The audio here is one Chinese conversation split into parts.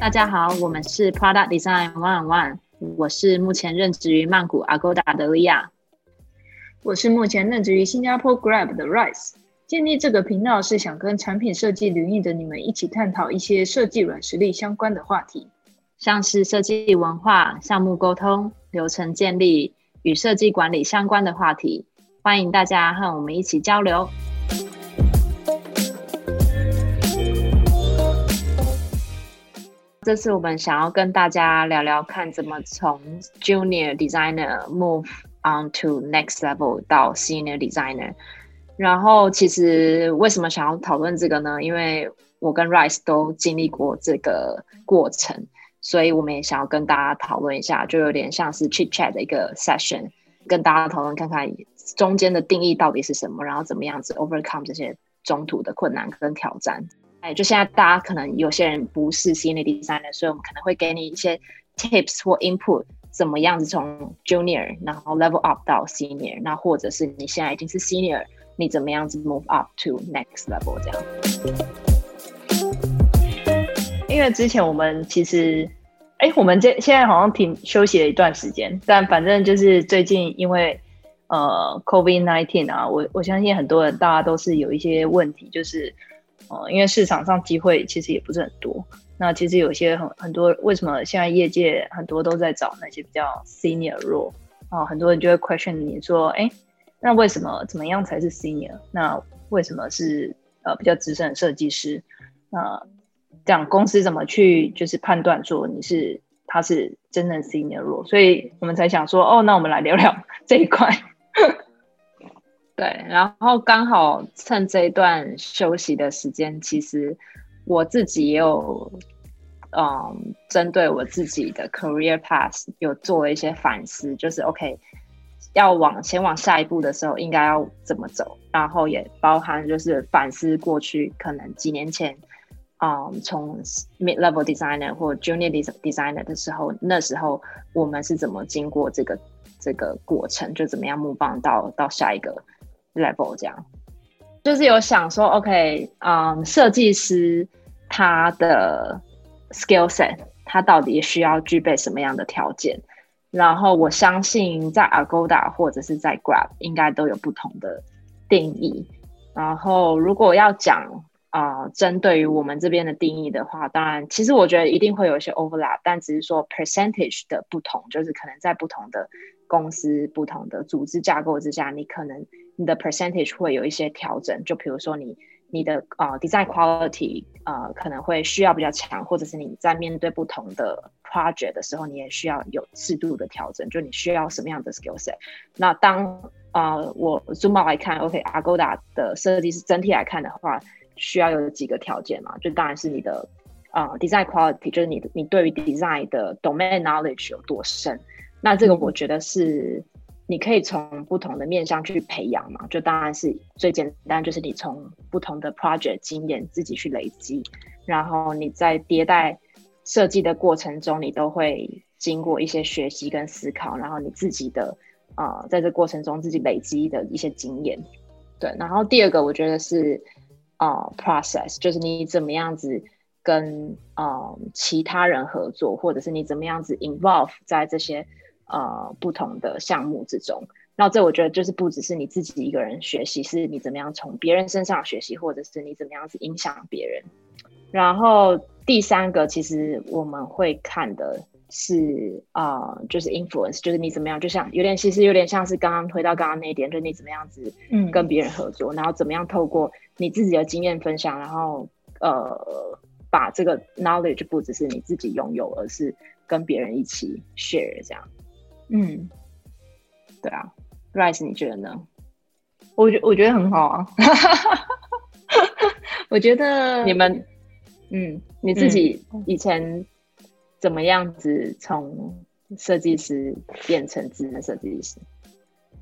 大家好，我们是 Product Design One One，我是目前任职于曼谷 Agoda 的利亚，我是目前任职于新加坡 Grab 的 Rice。建立这个频道是想跟产品设计领域的你们一起探讨一些设计软实力相关的话题，像是设计文化、项目沟通、流程建立与设计管理相关的话题。欢迎大家和我们一起交流。这次我们想要跟大家聊聊看，怎么从 Junior Designer move on to next level 到 Senior Designer。然后，其实为什么想要讨论这个呢？因为我跟 Rice 都经历过这个过程，所以我们也想要跟大家讨论一下，就有点像是 chit chat 的一个 session，跟大家讨论看看中间的定义到底是什么，然后怎么样子 overcome 这些中途的困难跟挑战。哎，就现在大家可能有些人不是 senior designer，所以我们可能会给你一些 tips 或 input，怎么样子从 junior 然后 level up 到 senior，那或者是你现在已经是 senior，你怎么样子 move up to next level 这样。因为之前我们其实，哎，我们这现在好像停休息了一段时间，但反正就是最近因为呃 COVID nineteen 啊，我我相信很多人大家都是有一些问题，就是。哦，因为市场上机会其实也不是很多。那其实有些很很多，为什么现在业界很多都在找那些比较 senior role 啊？很多人就会 question 你说，哎，那为什么怎么样才是 senior？那为什么是呃比较资深的设计师？那这样公司怎么去就是判断说你是他是真正 senior role？所以我们才想说，哦，那我们来聊聊这一块。对，然后刚好趁这一段休息的时间，其实我自己也有，嗯，针对我自己的 career path 有做了一些反思，就是 OK，要往前往下一步的时候，应该要怎么走，然后也包含就是反思过去可能几年前，嗯，从 mid level designer 或 junior designer 的时候，那时候我们是怎么经过这个这个过程，就怎么样 move on 到到下一个。level 这样，就是有想说，OK，嗯，设计师他的 skill set，他到底需要具备什么样的条件？然后我相信在 Agoda 或者是在 Grab 应该都有不同的定义。然后如果要讲啊，针对于我们这边的定义的话，当然，其实我觉得一定会有一些 overlap，但只是说 percentage 的不同，就是可能在不同的公司、不同的组织架构之下，你可能。你的 percentage 会有一些调整，就比如说你你的呃 design quality 呃可能会需要比较强，或者是你在面对不同的 project 的时候，你也需要有适度的调整，就你需要什么样的 skill set。那当呃我 zoom out 来看，OK，Agoda 的设计师整体来看的话，需要有几个条件嘛？就当然是你的呃 design quality，就是你你对于 design 的 domain knowledge 有多深。那这个我觉得是。你可以从不同的面向去培养嘛，就当然是最简单，就是你从不同的 project 经验自己去累积，然后你在迭代设计的过程中，你都会经过一些学习跟思考，然后你自己的啊，在这过程中自己累积的一些经验。对，然后第二个我觉得是啊 process，就是你怎么样子跟啊其他人合作，或者是你怎么样子 involve 在这些。呃，不同的项目之中，那这我觉得就是不只是你自己一个人学习，是你怎么样从别人身上学习，或者是你怎么样子影响别人。然后第三个，其实我们会看的是啊，就是 influence，就是你怎么样，就像有点，其实有点像是刚刚回到刚刚那一点，就是你怎么样子嗯。跟别人合作，然后怎么样透过你自己的经验分享，然后呃把这个 knowledge 不只是你自己拥有，而是跟别人一起 share 这样。嗯，对啊，Rice，你觉得呢？我觉我觉得很好啊，我觉得你们，嗯，你自己以前怎么样子从设计师变成智能设计师？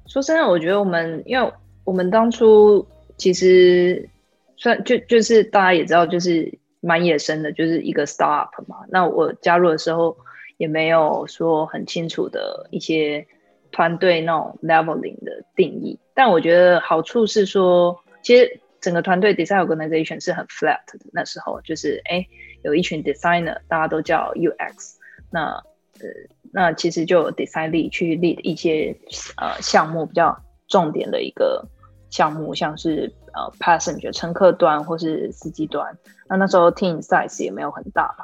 说真的，我觉得我们，因为我们当初其实算就就是大家也知道，就是蛮野生的，就是一个 startup 嘛。那我加入的时候。也没有说很清楚的一些团队那种 leveling 的定义。但我觉得好处是说，其实整个团队 design organization 是很 flat 的。那时候就是哎，有一群 designer，大家都叫 UX，那呃，那其实就 design 力去 lead 一些呃项目比较重点的一个项目，像是呃 passenger 乘客端或是司机端。那那时候 team size 也没有很大。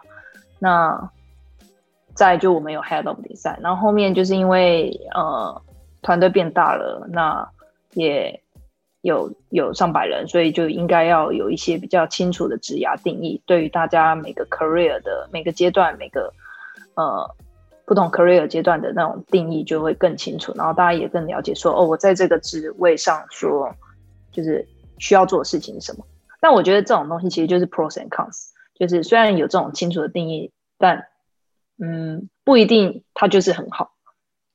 那再就我们有 head of design，然后后面就是因为呃团队变大了，那也有有上百人，所以就应该要有一些比较清楚的职涯定义，对于大家每个 career 的每个阶段、每个呃不同 career 阶段的那种定义就会更清楚，然后大家也更了解说，哦，我在这个职位上说就是需要做的事情是什么。但我觉得这种东西其实就是 pros and cons，就是虽然有这种清楚的定义，但嗯不一定它就是很好。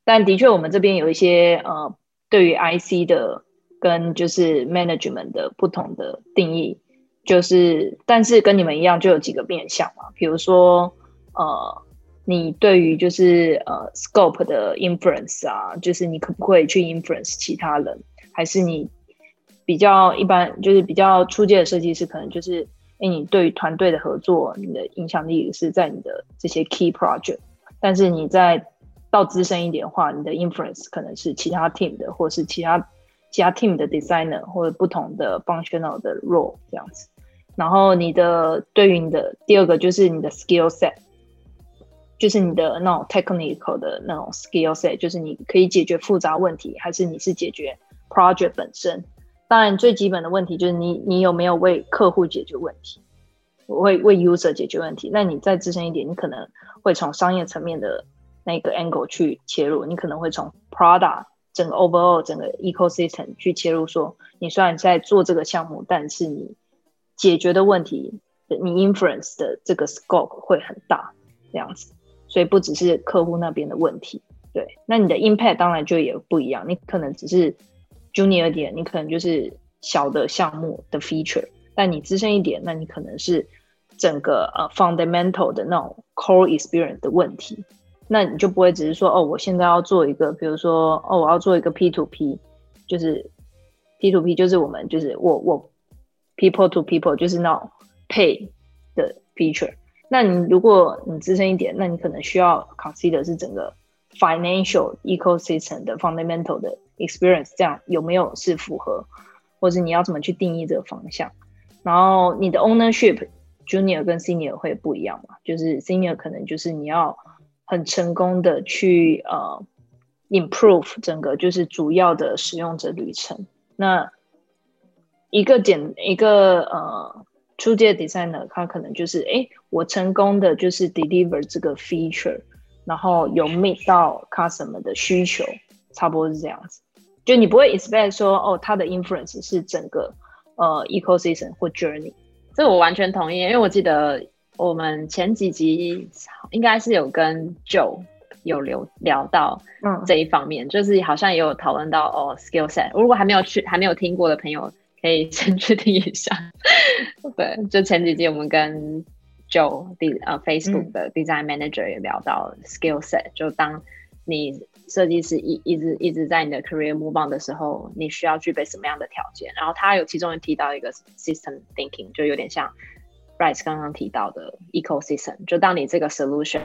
但的确，我们这边有一些呃。对于 IC 的跟就是 management 的不同的定义，就是但是跟你们一样，就有几个面向嘛。比如说，呃，你对于就是呃 scope 的 influence 啊，就是你可不可以去 influence 其他人，还是你比较一般，就是比较初阶的设计师，可能就是，哎，你对于团队的合作，你的影响力是在你的这些 key project，但是你在到资深一点的话，你的 influence 可能是其他 team 的，或是其他其他 team 的 designer，或者不同的 functional 的 role 这样子。然后你的对于你的第二个就是你的 skill set，就是你的那种 technical 的那种 skill set，就是你可以解决复杂问题，还是你是解决 project 本身。当然最基本的问题就是你你有没有为客户解决问题，为为 user 解决问题。那你再资深一点，你可能会从商业层面的。那个 angle 去切入，你可能会从 Prada 整个 overall 整个 ecosystem 去切入，说你虽然在做这个项目，但是你解决的问题，你 influence 的这个 scope 会很大，这样子，所以不只是客户那边的问题，对，那你的 impact 当然就也不一样，你可能只是 junior 点，你可能就是小的项目的 feature，但你资深一点，那你可能是整个呃 fundamental 的那种 core experience 的问题。那你就不会只是说哦，我现在要做一个，比如说哦，我要做一个 P to P，就是 P to P，就是我们就是我我 people to people，就是那种 pay 的 feature。那你如果你资深一点，那你可能需要 consider 是整个 financial ecosystem 的 fundamental 的 experience，这样有没有是符合，或者你要怎么去定义这个方向？然后你的 ownership junior 跟 senior 会不一样嘛？就是 senior 可能就是你要很成功的去呃 improve 整个就是主要的使用者旅程。那一个简一个呃初阶 designer，他可能就是哎，我成功的就是 deliver 这个 feature，然后有 meet 到 customer 的需求，差不多是这样子。就你不会 expect 说哦，他的 influence 是整个呃 ecosystem 或 journey。这我完全同意，因为我记得。我们前几集应该是有跟 Joe 有聊聊到这一方面，就是好像也有讨论到哦 skill set。如果还没有去还没有听过的朋友，可以先去听一下。对，就前几集我们跟 Joe 的呃 Facebook 的 Design Manager 也聊到 skill set。就当你设计师一一直一直在你的 career move on 的时候，你需要具备什么样的条件？然后他有其中提到一个 system thinking，就有点像。Rice 刚刚提到的 ecosystem，就当你这个 solution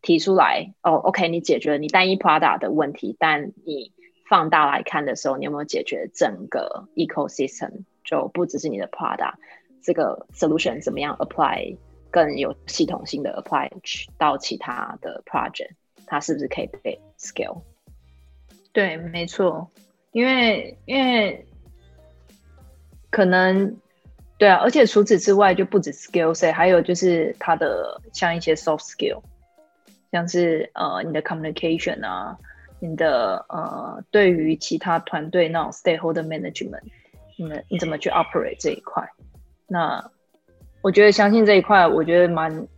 提出来，哦，OK，你解决了你单一 product 的问题，但你放大来看的时候，你有没有解决整个 ecosystem？就不只是你的 product，这个 solution 怎么样 apply 更有系统性的 apply 到其他的 project？它是不是可以被 scale？对，没错，因为因为可能。对啊，而且除此之外，就不止 skill set，还有就是它的像一些 soft skill，像是呃你的 communication 啊，你的呃对于其他团队那种 stakeholder management，你们你怎么去 operate 这一块？那我觉得相信这一块，我觉得蛮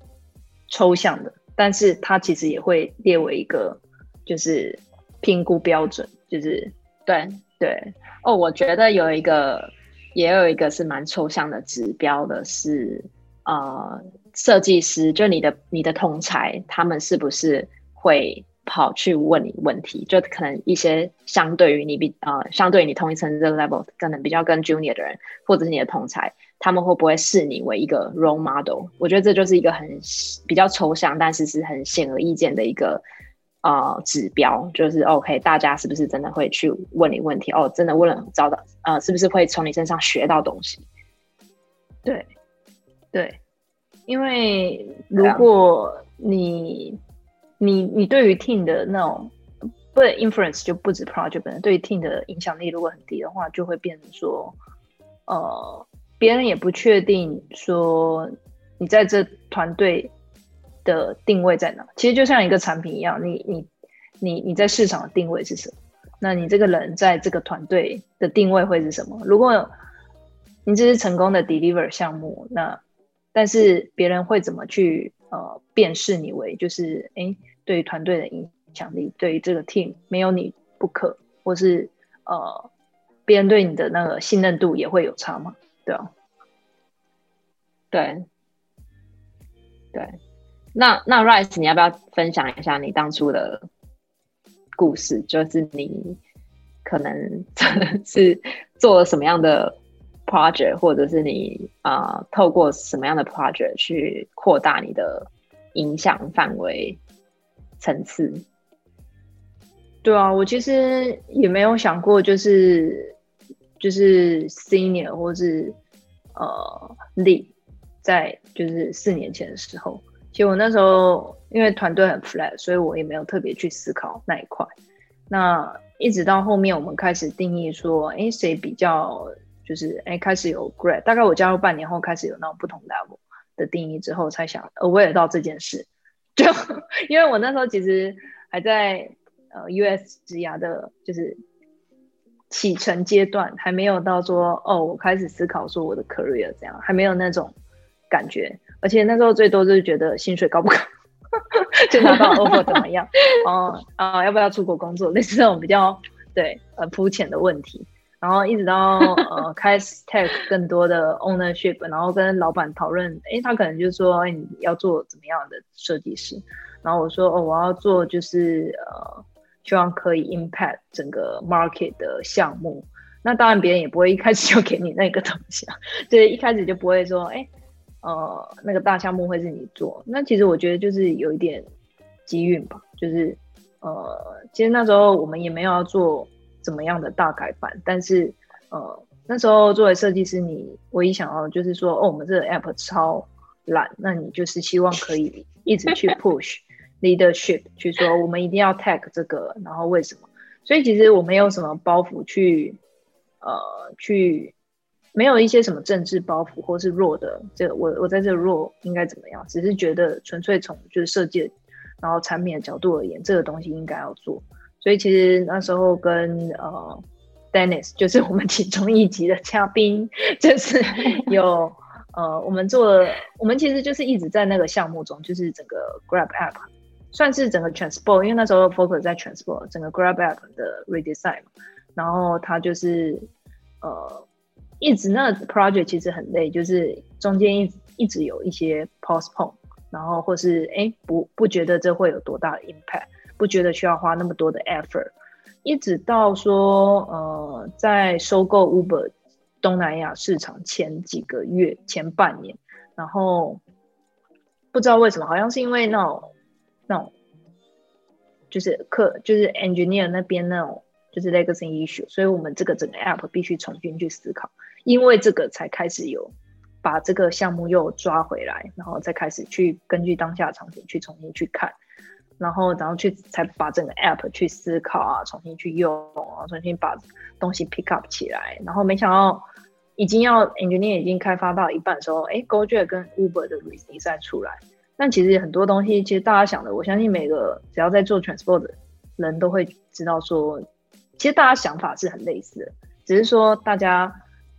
抽象的，但是它其实也会列为一个就是评估标准，就是对对哦，我觉得有一个。也有一个是蛮抽象的指标的，是呃设计师，就你的你的同才，他们是不是会跑去问你问题？就可能一些相对于你比呃，相对于你同一层这个 level，可能比较跟 junior 的人，或者是你的同才，他们会不会视你为一个 role model？我觉得这就是一个很比较抽象，但是是很显而易见的一个呃指标，就是 OK，大家是不是真的会去问你问题？哦，真的问了，找到呃，是不是会从你身上学到东西？对，对。因为如果你你你对于 team 的那种不 influence 就不止 project 本身，对于 team 的影响力如果很低的话，就会变成说，呃，别人也不确定说你在这团队的定位在哪。其实就像一个产品一样，你你你你在市场的定位是什么？那你这个人在这个团队的定位会是什么？如果你只是成功的 deliver 项目，那但是别人会怎么去呃辨识你为就是哎对于团队的影响力，对于这个 team 没有你不可，或是呃别人对你的那个信任度也会有差吗？对啊，对对，那那 Rice 你要不要分享一下你当初的故事？就是你可能 是做了什么样的？project，或者是你啊，透过什么样的 project 去扩大你的影响范围层次？对啊，我其实也没有想过，就是就是 senior 或是呃 lead，在就是四年前的时候，其实我那时候因为团队很 flat，所以我也没有特别去思考那一块。那一直到后面我们开始定义说，哎，谁比较？就是哎，开始有 grad，大概我加入半年后开始有那种不同 level 的定义之后，才想 aware 到这件事。就因为我那时候其实还在呃 US 职涯的，就是启程阶段，还没有到说哦，我开始思考说我的 career 这样，还没有那种感觉。而且那时候最多就是觉得薪水高不高，就拿到 offer 怎么样？哦啊，要不要出国工作？类似这种比较对呃肤浅的问题。然后一直到呃开始 take 更多的 ownership，然后跟老板讨论，诶，他可能就说，诶，你要做怎么样的设计师？然后我说，哦，我要做就是呃，希望可以 impact 整个 market 的项目。那当然别人也不会一开始就给你那个东西啊，对，一开始就不会说，哎，呃，那个大项目会是你做。那其实我觉得就是有一点机运吧，就是呃，其实那时候我们也没有要做。怎么样的大改版？但是，呃，那时候作为设计师，你唯一想要就是说，哦，我们这个 app 超懒，那你就是希望可以一直去 push leadership，去说我们一定要 tag 这个，然后为什么？所以其实我没有什么包袱去，呃，去没有一些什么政治包袱或是弱的，这个我我在这弱应该怎么样？只是觉得纯粹从就是设计，然后产品的角度而言，这个东西应该要做。所以其实那时候跟呃，Dennis 就是我们其中一集的嘉宾，就是 有呃，我们做，我们其实就是一直在那个项目中，就是整个 Grab App 算是整个 Transport，因为那时候 focus 在 Transport 整个 Grab App 的 redesign，然后它就是呃，一直那 project 其实很累，就是中间一一直有一些 postpone，然后或是哎不不觉得这会有多大的 impact。不觉得需要花那么多的 effort，一直到说，呃，在收购 Uber 东南亚市场前几个月、前半年，然后不知道为什么，好像是因为那种那种就是客就是 engineer 那边那种就是 legacy issue，所以我们这个整个 app 必须重新去思考，因为这个才开始有把这个项目又抓回来，然后再开始去根据当下场景去重新去看。然后，然后去才把整个 app 去思考啊，重新去用啊，重新把东西 pick up 起来。然后没想到，已经要 engineer 已经开发到一半的时候，哎，GoJet 跟 Uber 的 release 再出来。但其实很多东西，其实大家想的，我相信每个只要在做 transport 的人都会知道说，其实大家想法是很类似的，只是说大家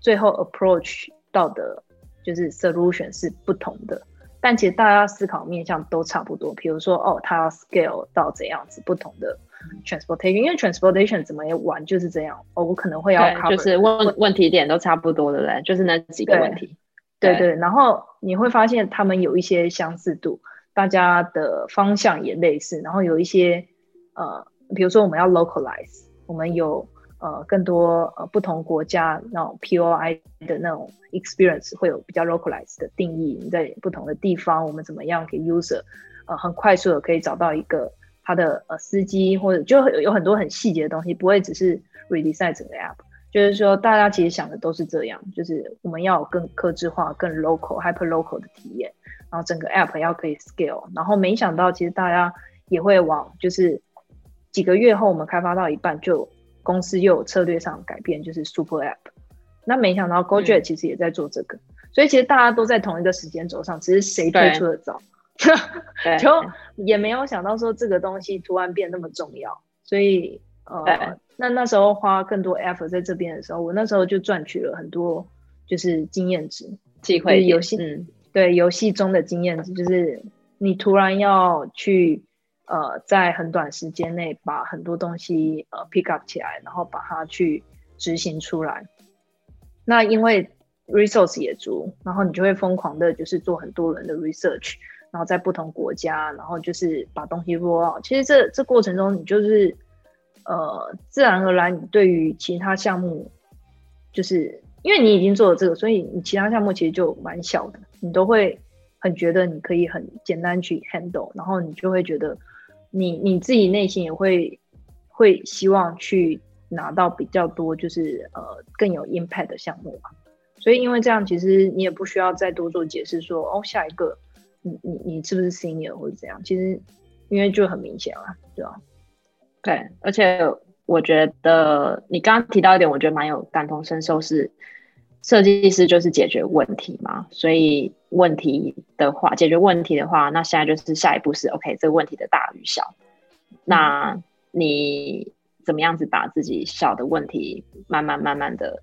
最后 approach 到的，就是 solution 是不同的。但其实大家思考面向都差不多，比如说哦，它要 scale 到怎样子不同的 transportation，因为 transportation 怎么也玩就是这样哦，我可能会要就是问问题点都差不多的嘞，就是那几个问题。对对，然后你会发现他们有一些相似度，大家的方向也类似，然后有一些呃，比如说我们要 localize，我们有呃更多呃不同国家那种 POI 的那种 experience 会有比较 localize 的定义，你在不同的地方，我们怎么样给 user 呃很快速的可以找到一个他的呃司机或者就有很多很细节的东西，不会只是 redesign 整个 app。就是说，大家其实想的都是这样，就是我们要有更克制化、更 local、hyper local 的体验，然后整个 app 要可以 scale。然后没想到，其实大家也会往，就是几个月后我们开发到一半，就公司又有策略上改变，就是 super app。那没想到 GoJet 其实也在做这个，所以其实大家都在同一个时间轴上，只是谁推出的早，就也没有想到说这个东西突然变那么重要，所以。呃，那那时候花更多 effort 在这边的时候，我那时候就赚取了很多就是经验值，机会游戏，对游戏中的经验值，就是你突然要去呃在很短时间内把很多东西呃 pick up 起来，然后把它去执行出来。那因为 resource 也足，然后你就会疯狂的，就是做很多人的 research，然后在不同国家，然后就是把东西 roll out。其实这这过程中，你就是。呃，自然而然，你对于其他项目，就是因为你已经做了这个，所以你其他项目其实就蛮小的，你都会很觉得你可以很简单去 handle，然后你就会觉得你你自己内心也会会希望去拿到比较多，就是呃更有 impact 的项目嘛。所以因为这样，其实你也不需要再多做解释，说哦下一个你你你是不是 senior 或者怎样，其实因为就很明显了，对吧？对，而且我觉得你刚刚提到一点，我觉得蛮有感同身受，是设计师就是解决问题嘛。所以问题的话，解决问题的话，那现在就是下一步是 OK，这个问题的大与小。那你怎么样子把自己小的问题慢慢慢慢的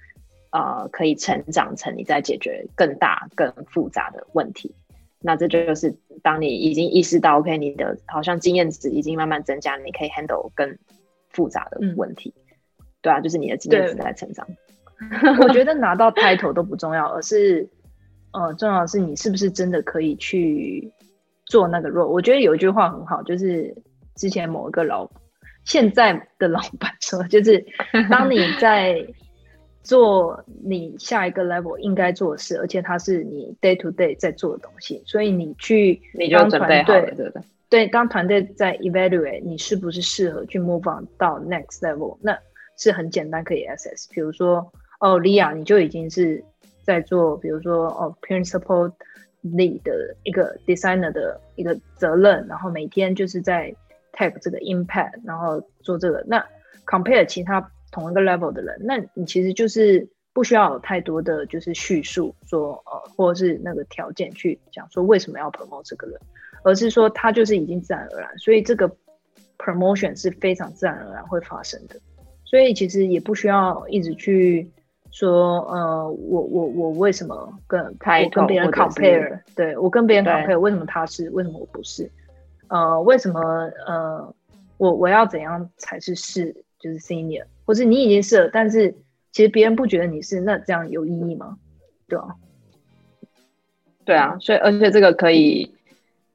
呃，可以成长成你在解决更大更复杂的问题？那这就是当你已经意识到，OK，你的好像经验值已经慢慢增加，你可以 handle 更复杂的问题，对啊，就是你的经验值在成长。我觉得拿到 title 都不重要，而是，呃，重要的是你是不是真的可以去做那个 role。我觉得有一句话很好，就是之前某一个老现在的老板 说，就是当你在。做你下一个 level 应该做的事，而且它是你 day to day 在做的东西，所以你去你就准备好了，对不对？对，当团队在 evaluate 你是不是适合去 move on 到 next level，那是很简单可以 assess。比如说，哦，Lia，你就已经是在做，比如说，哦，principal lead 的一个 designer 的一个责任，然后每天就是在 tag 这个 impact，然后做这个。那 compare 其他。同一个 level 的人，那你其实就是不需要有太多的就是叙述说呃，或者是那个条件去讲说为什么要 promote 这个人，而是说他就是已经自然而然，所以这个 promotion 是非常自然而然会发生的，所以其实也不需要一直去说呃，我我我为什么跟我跟别人 compare，对我跟别人 compare 为什么他是，为什么我不是，呃，为什么呃，我我要怎样才是是就是 senior。或是你已经是了，但是其实别人不觉得你是，那这样有意义吗？对啊，对啊，所以而且这个可以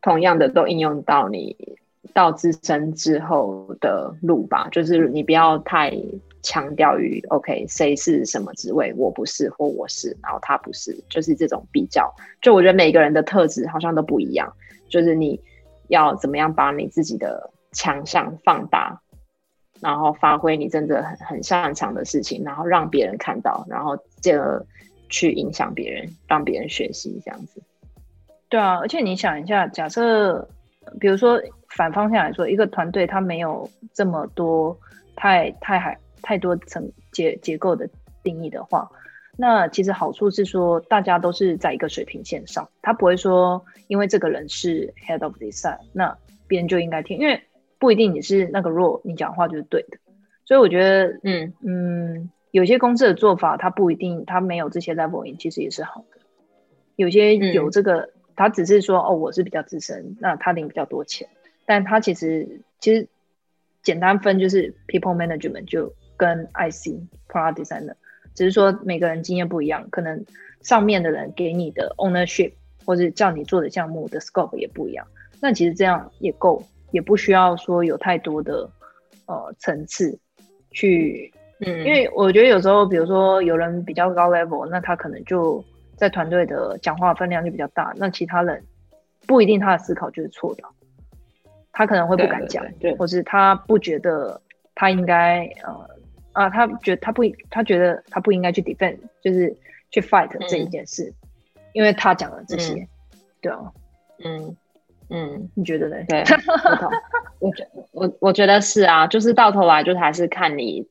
同样的都应用到你到自身之后的路吧，就是你不要太强调于 OK 谁是什么职位，我不是或我是，然后他不是，就是这种比较。就我觉得每个人的特质好像都不一样，就是你要怎么样把你自己的强项放大。然后发挥你真的很很擅长的事情，然后让别人看到，然后进而去影响别人，让别人学习这样子。对啊，而且你想一下，假设比如说反方向来说，一个团队他没有这么多太太还太多层结结构的定义的话，那其实好处是说大家都是在一个水平线上，他不会说因为这个人是 head of design，那别人就应该听，因为。不一定你是那个 role，，你讲话就是对的，所以我觉得，嗯嗯，有些公司的做法，它不一定，它没有这些 leveling，其实也是好的。有些有这个，他只是说，哦，我是比较资深，那他领比较多钱，但他其实其实简单分就是 people management 就跟 IC product designer，只是说每个人经验不一样，可能上面的人给你的 ownership 或者叫你做的项目的 scope 也不一样。那其实这样也够，也不需要说有太多的呃层次去，嗯，因为我觉得有时候，比如说有人比较高 level，那他可能就在团队的讲话分量就比较大，那其他人不一定他的思考就是错的，他可能会不敢讲，对，或是他不觉得他应该呃啊，他觉得他不他觉得他不应该去 defend，就是去 fight 这一件事，因为他讲了这些，对啊，嗯。嗯，你觉得呢？对，我觉我我觉得是啊，就是到头来就是还是看你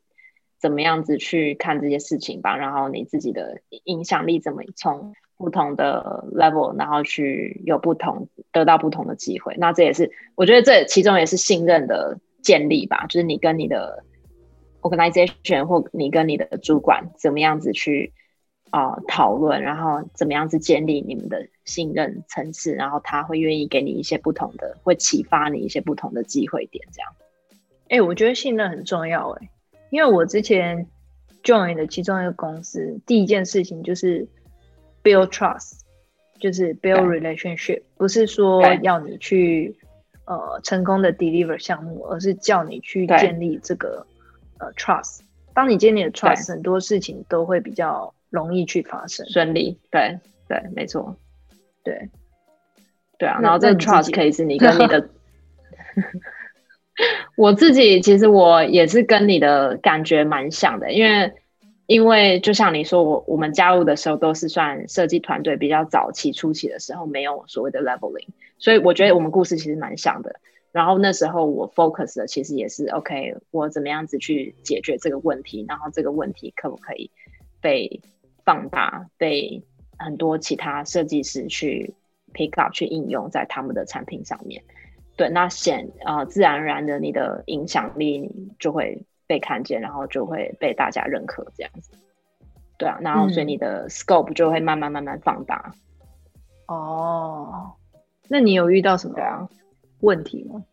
怎么样子去看这些事情吧，然后你自己的影响力怎么从不同的 level，然后去有不同得到不同的机会。那这也是我觉得这其中也是信任的建立吧，就是你跟你的 organization 或你跟你的主管怎么样子去。啊，讨论，然后怎么样子建立你们的信任层次，然后他会愿意给你一些不同的，会启发你一些不同的机会点，这样。哎，我觉得信任很重要，哎，因为我之前 join 的其中一个公司，第一件事情就是 build trust，就是 build relationship，不是说要你去呃成功的 deliver 项目，而是叫你去建立这个呃 trust。当你建立了 trust，很多事情都会比较。容易去发生顺利，对对，没错，对对啊。然后这 trust 可以是你跟你的 我自己其实我也是跟你的感觉蛮像的，因为因为就像你说，我我们加入的时候都是算设计团队比较早期初期的时候，没有所谓的 leveling，所以我觉得我们故事其实蛮像的。然后那时候我 focus 的其实也是 OK，我怎么样子去解决这个问题，然后这个问题可不可以被放大被很多其他设计师去 pick up 去应用在他们的产品上面，对，那显呃自然而然的你的影响力就会被看见，然后就会被大家认可这样子，对啊，然后所以你的 scope 就会慢慢慢慢放大。哦，那你有遇到什么问题吗？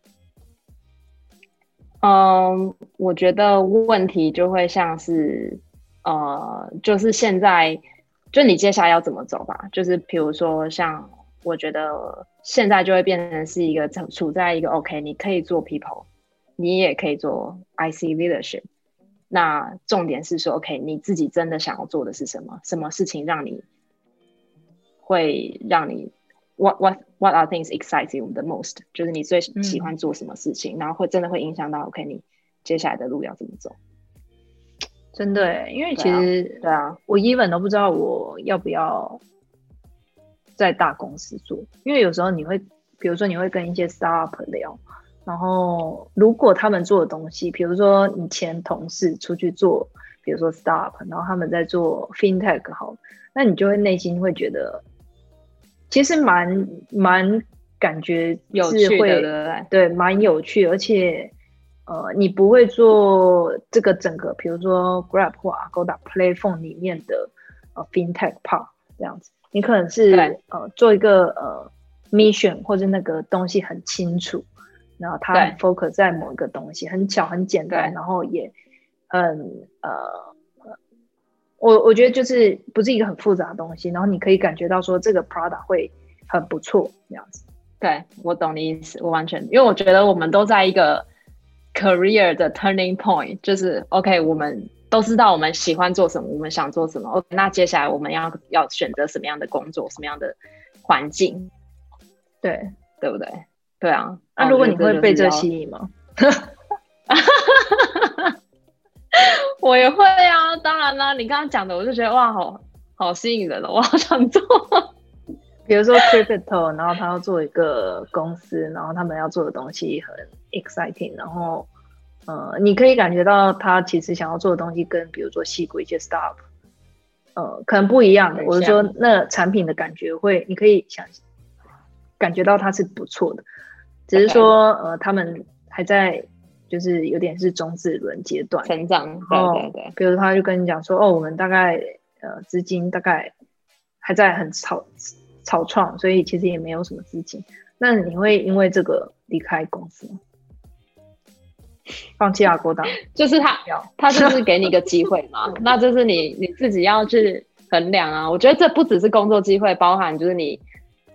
嗯，我觉得问题就会像是。呃，就是现在，就你接下来要怎么走吧？就是比如说，像我觉得现在就会变成是一个处在一个 OK，你可以做 people，你也可以做 IC leadership。那重点是说，OK，你自己真的想要做的是什么？什么事情让你会让你 What What What are things excite you the most？就是你最喜欢做什么事情，然后会真的会影响到 OK，你接下来的路要怎么走？真的，因为其实对啊，我 even 都不知道我要不要在大公司做，因为有时候你会，比如说你会跟一些 startup 聊，然后如果他们做的东西，比如说你前同事出去做，比如说 startup，然后他们在做 fintech 好，那你就会内心会觉得，其实蛮蛮感觉有趣的，对，蛮有趣，而且。呃，你不会做这个整个，比如说 Grab 或 Agoda Playphone 里面的呃 FinTech part 这样子，你可能是呃做一个呃 mission 或者那个东西很清楚，然后它 focus 在某一个东西，很巧很简单，然后也很呃，我我觉得就是不是一个很复杂的东西，然后你可以感觉到说这个 product 会很不错这样子。对我懂你意思，我完全，因为我觉得我们都在一个。Career 的 turning point 就是 OK，我们都知道我们喜欢做什么，我们想做什么。OK，那接下来我们要要选择什么样的工作，什么样的环境？对，对不对？对啊。那如果你会被这吸引吗？我也会啊，当然啦。你刚刚讲的，我就觉得哇，好好吸引人了，我好想做。比如说 Crypto，然后他要做一个公司，然后他们要做的东西很 exciting，然后呃，你可以感觉到他其实想要做的东西跟比如说细骨一些 stuff，呃，可能不一样的。我是说，那产品的感觉会，你可以想感觉到它是不错的，只是说呃，他们还在就是有点是中子轮阶段成长，对对对。比如他就跟你讲说，哦，我们大概呃资金大概还在很草。草创，所以其实也没有什么资金。那你会因为这个离开公司吗？放弃阿国党，就是他，他就是给你一个机会嘛。那就是你你自己要去衡量啊。我觉得这不只是工作机会，包含就是你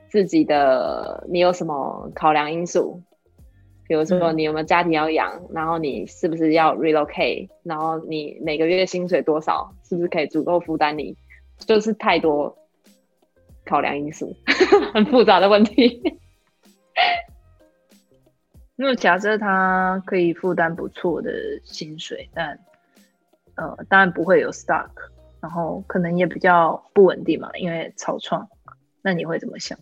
自己的，你有什么考量因素？比如说你有没有家庭要养，然后你是不是要 relocate，然后你每个月薪水多少，是不是可以足够负担你？就是太多考量因素，很复杂的问题。因为假设他可以负担不错的薪水，但呃，当然不会有 stock，然后可能也比较不稳定嘛，因为草创。那你会怎么想？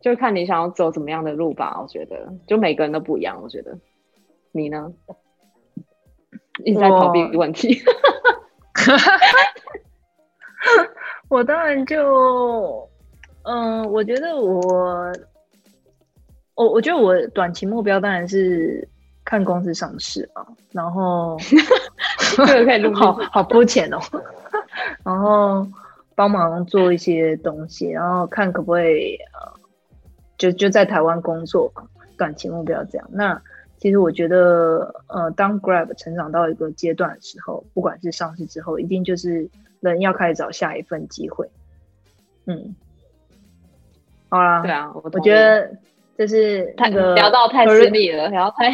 就看你想要走怎么样的路吧。我觉得，就每个人都不一样。我觉得，你呢？一直在逃避问题。我当然就，嗯，我觉得我。我我觉得我短期目标当然是看公司上市啊，然后 这个可以录 好好肤浅哦，然后帮忙做一些东西，然后看可不可以呃，就就在台湾工作吧。短期目标这样。那其实我觉得呃，当 Grab 成长到一个阶段的时候，不管是上市之后，一定就是人要开始找下一份机会。嗯，好啦，对啊，我觉得。就是那个聊到太顺利了，然后太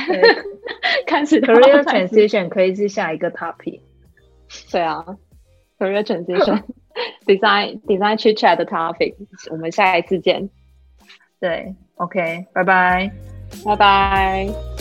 开始 career transition 可以是下一个 topic。对啊，career transition design design chit chat 的 topic，我们下一次见。对，OK，拜拜，拜拜。